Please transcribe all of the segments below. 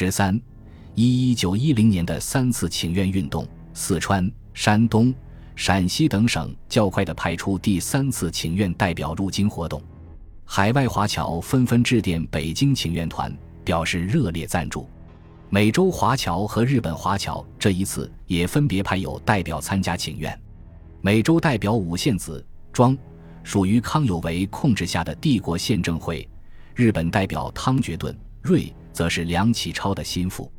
十三，一一九一零年的三次请愿运动，四川、山东、陕西等省较快地派出第三次请愿代表入京活动，海外华侨纷纷致电北京请愿团，表示热烈赞助。美洲华侨和日本华侨这一次也分别派有代表参加请愿。美洲代表五线子庄属于康有为控制下的帝国宪政会，日本代表汤觉顿瑞则是梁启超的心腹。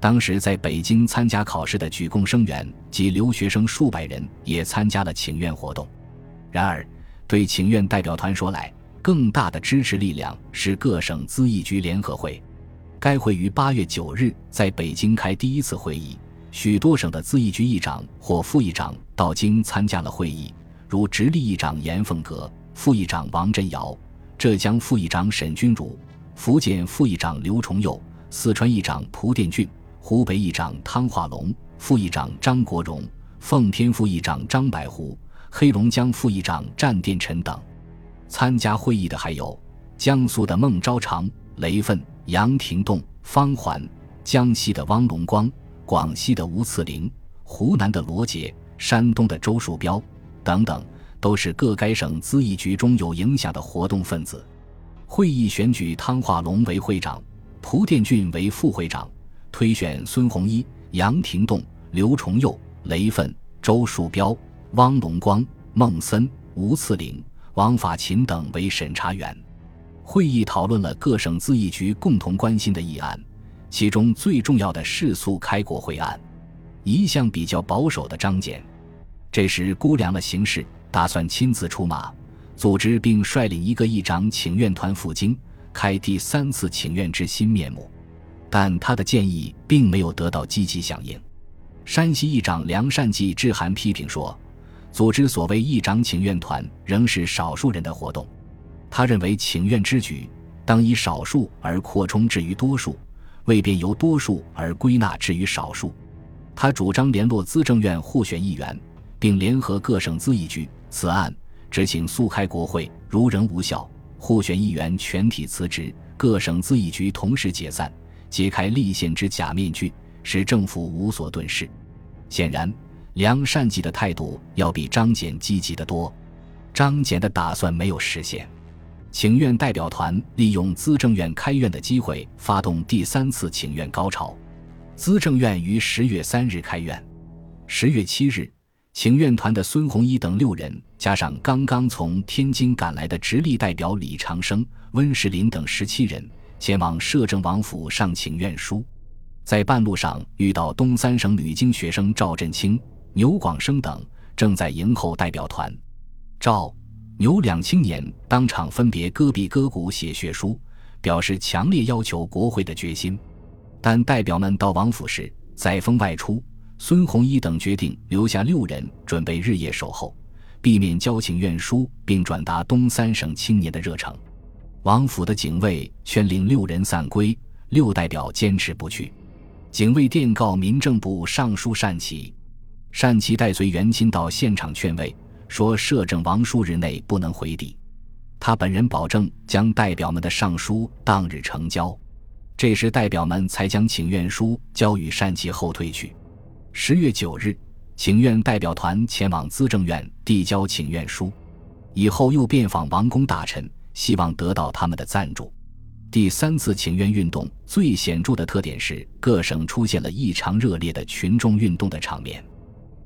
当时在北京参加考试的举贡生员及留学生数百人也参加了请愿活动。然而，对请愿代表团说来，更大的支持力量是各省咨议局联合会。该会于八月九日在北京开第一次会议。许多省的咨议局议长或副议长到京参加了会议，如直隶议长严凤阁、副议长王振尧、浙江副议长沈钧儒、福建副议长刘崇佑、四川议长蒲殿俊、湖北议长汤化龙、副议长张国荣、奉天副议长张百湖、黑龙江副议长战殿臣等。参加会议的还有江苏的孟昭常、雷奋、杨廷栋、方环，江西的汪龙光。广西的吴次林、湖南的罗杰、山东的周树标等等，都是各该省咨议局中有影响的活动分子。会议选举汤化龙为会长，蒲殿俊为副会长，推选孙洪一、杨廷栋、刘崇佑、雷奋、周树标、汪龙光、孟森、吴次玲、王法勤等为审查员。会议讨论了各省咨议局共同关心的议案。其中最重要的是诉开国会案，一向比较保守的张謇，这时估量了形势，打算亲自出马，组织并率领一个议长请愿团赴京，开第三次请愿之新面目。但他的建议并没有得到积极响应。山西议长梁善济致函批评说，组织所谓议长请愿团仍是少数人的活动。他认为请愿之举，当以少数而扩充至于多数。未便由多数而归纳至于少数，他主张联络资政院互选议员，并联合各省咨议局。此案只请速开国会，如仍无效，互选议员全体辞职，各省咨议局同时解散，揭开立宪之假面具，使政府无所遁世。显然，梁善济的态度要比张謇积极得多。张謇的打算没有实现。请愿代表团利用资政院开院的机会，发动第三次请愿高潮。资政院于十月三日开院，十月七日，请愿团的孙洪一等六人，加上刚刚从天津赶来的直隶代表李长生、温世林等十七人，前往摄政王府上请愿书。在半路上遇到东三省女经学生赵振清、牛广生等，正在迎候代表团。赵。牛两青年当场分别割臂割骨写血书，表示强烈要求国会的决心。但代表们到王府时，载沣外出，孙洪一等决定留下六人，准备日夜守候，避免交请愿书并转达东三省青年的热诚。王府的警卫劝令六人散归，六代表坚持不去。警卫电告民政部尚书单琦，单琦带随元钦到现场劝慰。说摄政王数日内不能回抵，他本人保证将代表们的上书当日呈交。这时代表们才将请愿书交与单琦后退去。十月九日，请愿代表团前往资政院递交请愿书，以后又遍访王公大臣，希望得到他们的赞助。第三次请愿运动最显著的特点是各省出现了异常热烈的群众运动的场面。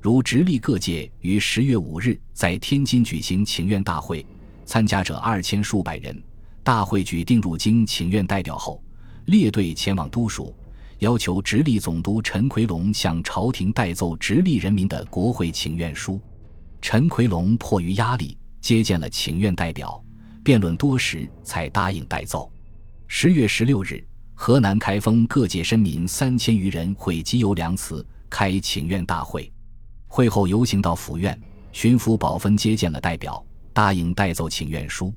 如直隶各界于十月五日在天津举行请愿大会，参加者二千数百人。大会举定入京请愿代表后，列队前往都署，要求直隶总督陈奎龙向朝廷代奏直隶人民的国会请愿书。陈奎龙迫于压力，接见了请愿代表，辩论多时，才答应代奏。十月十六日，河南开封各界绅民三千余人会集邮梁祠，开请愿大会。会后游行到府院，巡抚保芬接见了代表，答应代奏请愿书。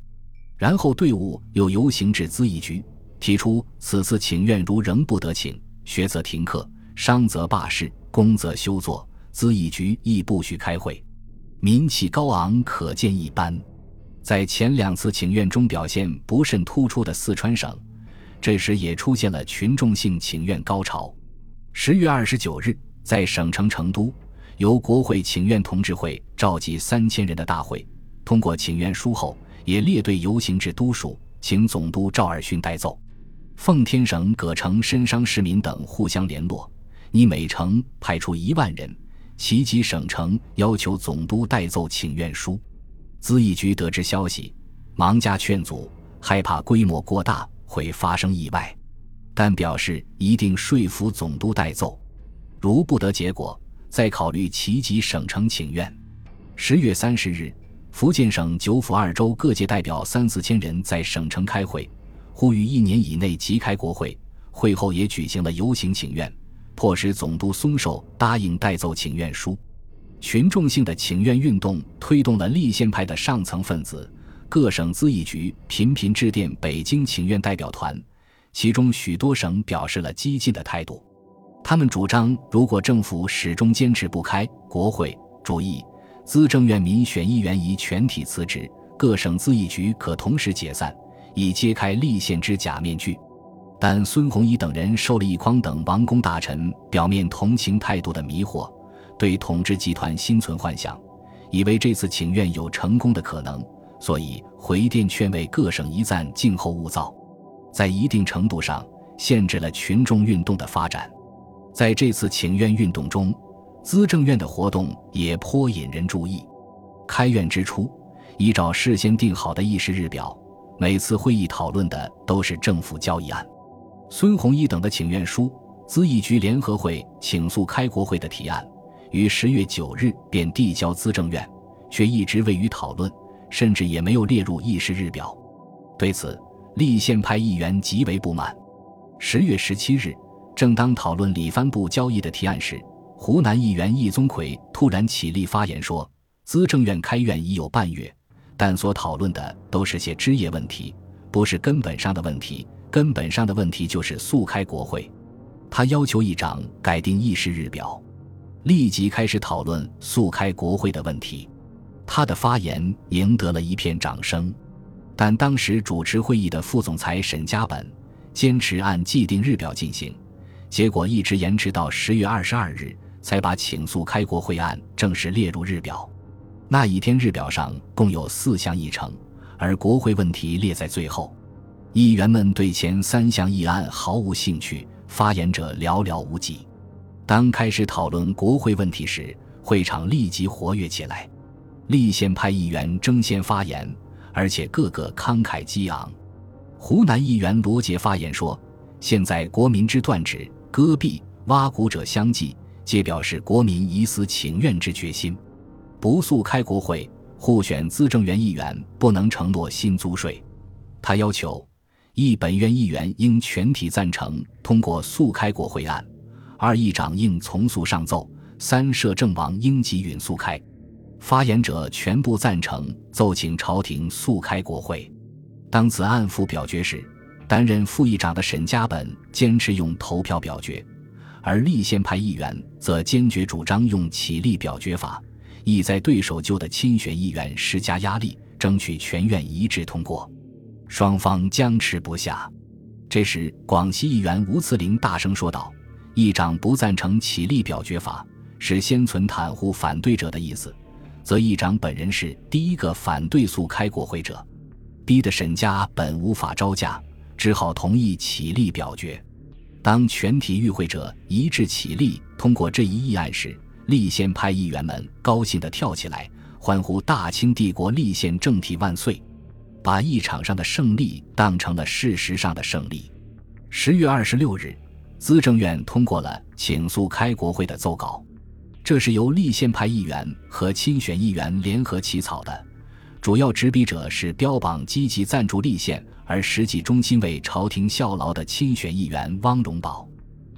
然后队伍又游行至咨议局，提出此次请愿如仍不得请，学则停课，商则罢市，工则休作，咨议局亦不许开会。民气高昂，可见一斑。在前两次请愿中表现不甚突出的四川省，这时也出现了群众性请愿高潮。十月二十九日，在省城成都，由国会请愿同志会召集三千人的大会，通过请愿书后，也列队游行至都署，请总督赵尔巽代奏。奉天省葛城申商市民等互相联络，拟每城派出一万人，齐集省城，要求总督代奏请愿书。资义局得知消息，忙加劝阻，害怕规模过大会发生意外，但表示一定说服总督代奏。如不得结果，再考虑齐集省城请愿。十月三十日，福建省九府二州各界代表三四千人在省城开会。呼吁一年以内即开国会，会后也举行了游行请愿，迫使总督松寿答应代奏请愿书。群众性的请愿运动推动了立宪派的上层分子，各省咨议局频频致电北京请愿代表团，其中许多省表示了激进的态度。他们主张，如果政府始终坚持不开国会主义，资政院民选议员宜全体辞职，各省咨议局可同时解散。以揭开立宪之假面具，但孙洪仪等人受了一匡等王公大臣表面同情态度的迷惑，对统治集团心存幻想，以为这次请愿有成功的可能，所以回电劝慰各省一暂静候勿躁，在一定程度上限制了群众运动的发展。在这次请愿运动中，资政院的活动也颇引人注意。开院之初，依照事先定好的议事日表。每次会议讨论的都是政府交易案，孙洪一等的请愿书、咨议局联合会请诉开国会的提案，于十月九日便递交资政院，却一直未予讨论，甚至也没有列入议事日表。对此，立宪派议员极为不满。十月十七日，正当讨论里番部交易的提案时，湖南议员易宗魁突然起立发言说：“资政院开院已有半月。”但所讨论的都是些枝叶问题，不是根本上的问题。根本上的问题就是速开国会。他要求议长改定议事日表，立即开始讨论速开国会的问题。他的发言赢得了一片掌声。但当时主持会议的副总裁沈家本坚持按既定日表进行，结果一直延迟到十月二十二日才把请速开国会案正式列入日表。那一天日表上共有四项议程，而国会问题列在最后。议员们对前三项议案毫无兴趣，发言者寥寥无几。当开始讨论国会问题时，会场立即活跃起来，立宪派议员争先发言，而且个个慷慨激昂。湖南议员罗杰发言说：“现在国民之断指、割臂、挖骨者相继，皆表示国民以死请愿之决心。”不速开国会，互选资政院议员不能承诺新租税。他要求一本院议员应全体赞成通过速开国会案；二议长应从速上奏；三摄政王应即允速开。发言者全部赞成奏请朝廷速开国会。当此案复表决时，担任副议长的沈家本坚持用投票表决，而立宪派议员则坚决主张用起立表决法。意在对手旧的亲选议员施加压力，争取全院一致通过。双方僵持不下。这时，广西议员吴慈林大声说道：“议长不赞成起立表决法，是先存袒护反对者的意思，则议长本人是第一个反对速开国会者，逼得沈家本无法招架，只好同意起立表决。当全体与会者一致起立通过这一议案时。”立宪派议员们高兴地跳起来，欢呼“大清帝国立宪政体万岁”，把议场上的胜利当成了事实上的胜利。十月二十六日，资政院通过了请诉开国会的奏稿，这是由立宪派议员和亲选议员联合起草的，主要执笔者是标榜积极赞助立宪而实际忠心为朝廷效劳的亲选议员汪荣宝。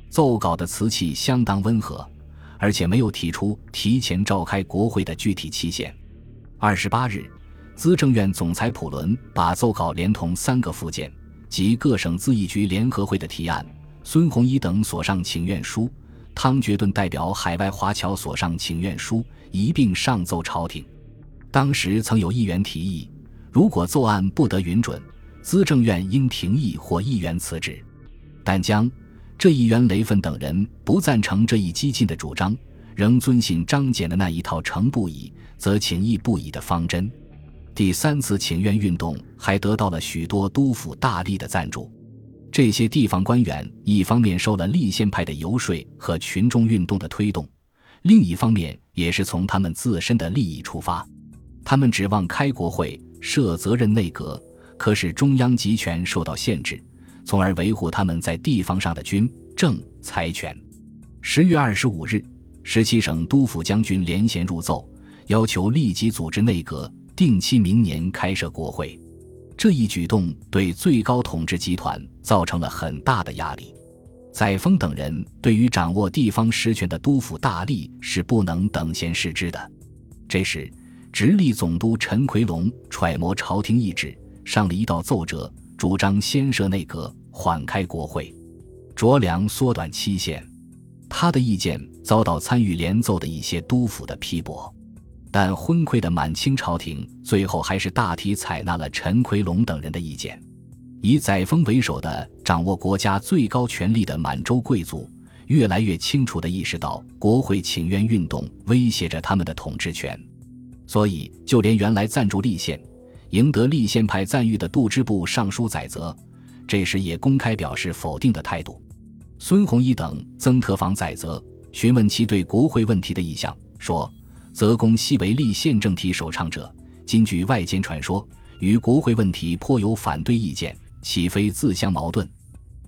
奏稿的词气相当温和。而且没有提出提前召开国会的具体期限。二十八日，资政院总裁普伦把奏稿连同三个附件及各省咨议局联合会的提案、孙洪一等所上请愿书、汤觉顿代表海外华侨所上请愿书一并上奏朝廷。当时曾有议员提议，如果奏案不得允准，资政院应停议或议员辞职。但将、这议员雷奋等人不赞成这一激进的主张，仍遵信张謇的那一套“诚不已，则请义不已”的方针。第三次请愿运动还得到了许多督府大吏的赞助。这些地方官员一方面受了立宪派的游说和群众运动的推动，另一方面也是从他们自身的利益出发。他们指望开国会、设责任内阁，可使中央集权受到限制，从而维护他们在地方上的军政财权。十月二十五日，十七省督府将军连衔入奏，要求立即组织内阁，定期明年开设国会。这一举动对最高统治集团造成了很大的压力。载沣等人对于掌握地方实权的督府大吏是不能等闲视之的。这时，直隶总督陈奎龙揣摩朝廷意志，上了一道奏折，主张先设内阁，缓开国会，酌量缩短期限。他的意见遭到参与连奏的一些督府的批驳。但昏聩的满清朝廷最后还是大体采纳了陈奎龙等人的意见。以载沣为首的掌握国家最高权力的满洲贵族，越来越清楚地意识到国会请愿运动威胁着他们的统治权，所以就连原来赞助立宪、赢得立宪派赞誉的杜支部尚书载泽，这时也公开表示否定的态度。孙弘一等曾特访载泽，询问其对国会问题的意向，说。泽公昔为立宪政体首倡者，今据外间传说，与国会问题颇有反对意见，岂非自相矛盾？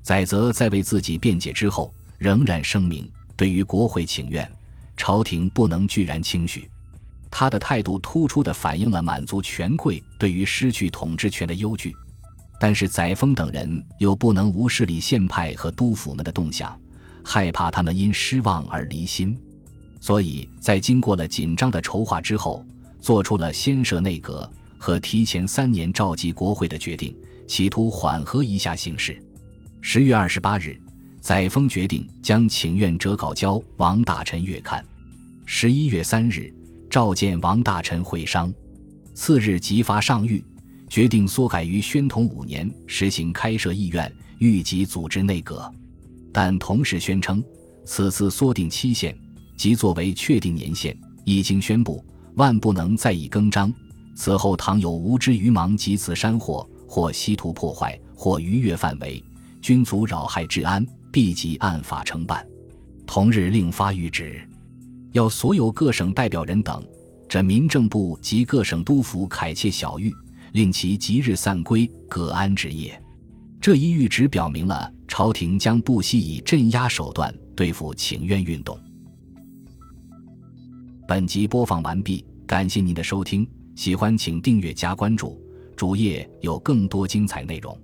载泽在为自己辩解之后，仍然声明，对于国会请愿，朝廷不能居然轻许。他的态度突出地反映了满族权贵对于失去统治权的忧惧，但是载沣等人又不能无视立宪派和督府们的动向，害怕他们因失望而离心。所以在经过了紧张的筹划之后，做出了先设内阁和提前三年召集国会的决定，企图缓和一下形势。十月二十八日，载沣决定将请愿折稿交王大臣阅看。十一月三日，召见王大臣会商，次日即发上谕，决定缩改于宣统五年实行开设议院，预即组织内阁，但同时宣称此次缩定期限。即作为确定年限，一经宣布，万不能再以更张。此后倘有无知愚盲及此山祸，或稀图破坏，或逾越范围，均族扰害治安，必即按法惩办。同日另发谕旨，要所有各省代表人等，这民政部及各省督府凯切小谕，令其即日散归，各安职业。这一谕旨表明了朝廷将不惜以镇压手段对付请愿运动。本集播放完毕，感谢您的收听，喜欢请订阅加关注，主页有更多精彩内容。